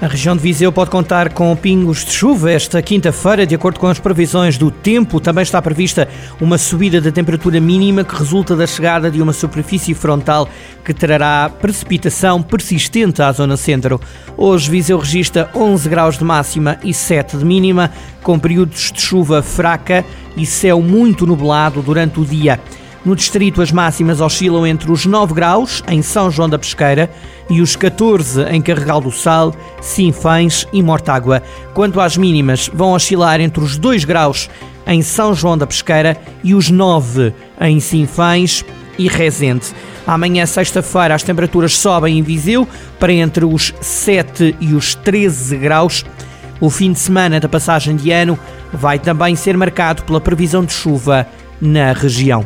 A região de Viseu pode contar com pingos de chuva esta quinta-feira, de acordo com as previsões do tempo. Também está prevista uma subida da temperatura mínima que resulta da chegada de uma superfície frontal que trará precipitação persistente à zona centro. Hoje, Viseu registra 11 graus de máxima e 7 de mínima, com períodos de chuva fraca e céu muito nublado durante o dia. No distrito, as máximas oscilam entre os 9 graus em São João da Pesqueira e os 14 em Carregal do Sal, Sinfães e Mortágua. Quanto às mínimas, vão oscilar entre os 2 graus em São João da Pesqueira e os 9 em Sinfães e Rezende. Amanhã, sexta-feira, as temperaturas sobem em Viseu para entre os 7 e os 13 graus. O fim de semana da passagem de ano vai também ser marcado pela previsão de chuva na região.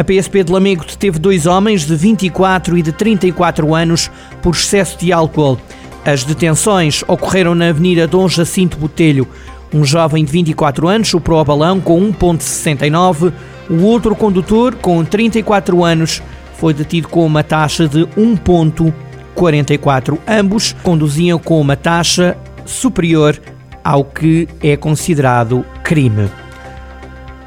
A PSP de Lamego deteve dois homens de 24 e de 34 anos por excesso de álcool. As detenções ocorreram na Avenida Dom Jacinto Botelho. Um jovem de 24 anos superou o balão com 1,69. O outro condutor, com 34 anos, foi detido com uma taxa de 1,44. Ambos conduziam com uma taxa superior ao que é considerado crime.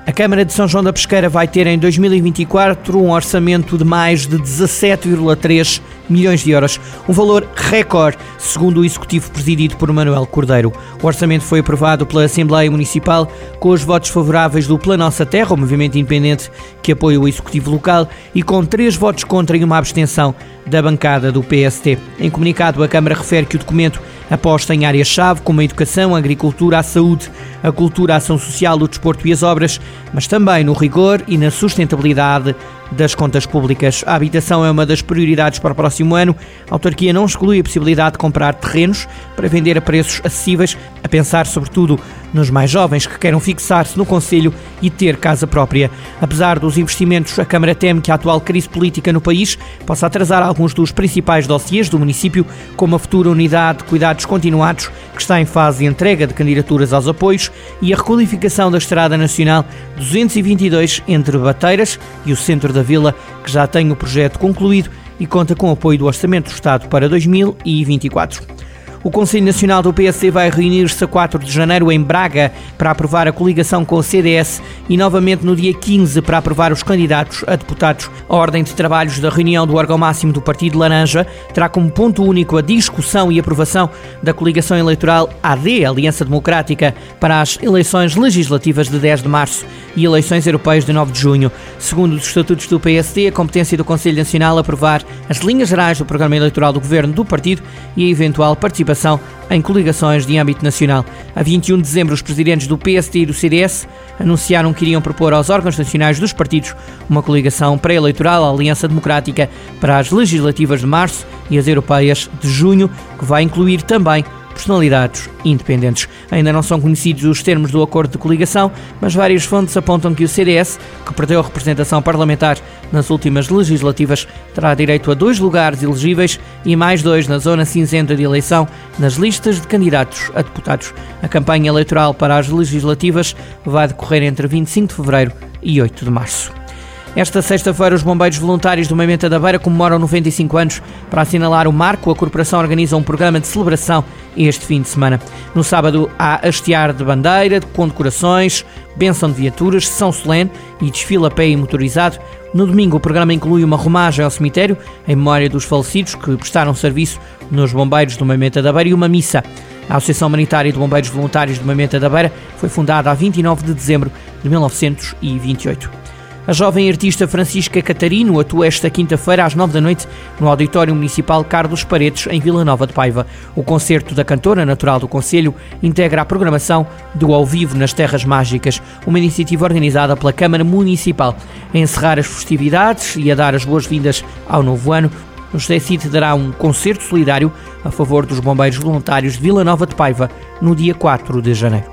A Câmara de São João da Pesqueira vai ter em 2024 um orçamento de mais de 17,3 milhões de euros, um valor recorde, segundo o Executivo presidido por Manuel Cordeiro. O orçamento foi aprovado pela Assembleia Municipal com os votos favoráveis do Plano Nossa Terra, o movimento independente que apoia o Executivo local, e com três votos contra e uma abstenção da bancada do PST. Em comunicado, a Câmara refere que o documento aposta em áreas-chave como a educação, a agricultura, a saúde, a cultura, a ação social, o desporto e as obras, mas também no rigor e na sustentabilidade das contas públicas. A habitação é uma das prioridades para o próximo ano. A autarquia não exclui a possibilidade de comprar terrenos para vender a preços acessíveis, a pensar sobretudo nos mais jovens que queiram fixar-se no Conselho e ter casa própria. Apesar dos investimentos, a Câmara teme que a atual crise política no país possa atrasar alguns dos principais dossiês do município, como a futura unidade de cuidados continuados, que está em fase de entrega de candidaturas aos apoios, e a requalificação da Estrada Nacional 222 entre Bateiras e o centro da Vila, que já tem o projeto concluído e conta com o apoio do Orçamento do Estado para 2024. O Conselho Nacional do PSD vai reunir-se a 4 de janeiro em Braga para aprovar a coligação com o CDS e novamente no dia 15 para aprovar os candidatos a deputados. A ordem de trabalhos da reunião do órgão máximo do Partido Laranja terá como ponto único a discussão e aprovação da coligação eleitoral AD, Aliança Democrática, para as eleições legislativas de 10 de março e eleições europeias de 9 de junho. Segundo os estatutos do PSD, a competência do Conselho Nacional aprovar as linhas gerais do programa eleitoral do governo do partido e a eventual participação participação em coligações de âmbito nacional. A 21 de dezembro, os presidentes do PSD e do CDS anunciaram que iriam propor aos órgãos nacionais dos partidos uma coligação pré-eleitoral, a Aliança Democrática, para as legislativas de março e as europeias de junho, que vai incluir também personalidades independentes. Ainda não são conhecidos os termos do acordo de coligação, mas várias fontes apontam que o CDS, que perdeu a representação parlamentar nas últimas legislativas, terá direito a dois lugares elegíveis e mais dois na zona cinzenta de eleição nas listas de candidatos a deputados. A campanha eleitoral para as legislativas vai decorrer entre 25 de fevereiro e 8 de março. Esta sexta-feira, os bombeiros voluntários do Moimenta da Beira comemoram 95 anos. Para assinalar o marco, a corporação organiza um programa de celebração este fim de semana. No sábado, há hastear de bandeira, com decorações, benção de viaturas, sessão solene e desfile a pé e motorizado. No domingo, o programa inclui uma romagem ao cemitério, em memória dos falecidos que prestaram serviço nos bombeiros do Moimenta da Beira e uma missa. A Associação Humanitária de Bombeiros Voluntários do Moimenta da Beira foi fundada a 29 de dezembro de 1928. A jovem artista Francisca Catarino atua esta quinta-feira às nove da noite no Auditório Municipal Carlos Paredes, em Vila Nova de Paiva. O concerto da cantora natural do Conselho integra a programação do Ao Vivo nas Terras Mágicas, uma iniciativa organizada pela Câmara Municipal. A encerrar as festividades e a dar as boas-vindas ao novo ano, o José dará um concerto solidário a favor dos bombeiros voluntários de Vila Nova de Paiva no dia 4 de janeiro.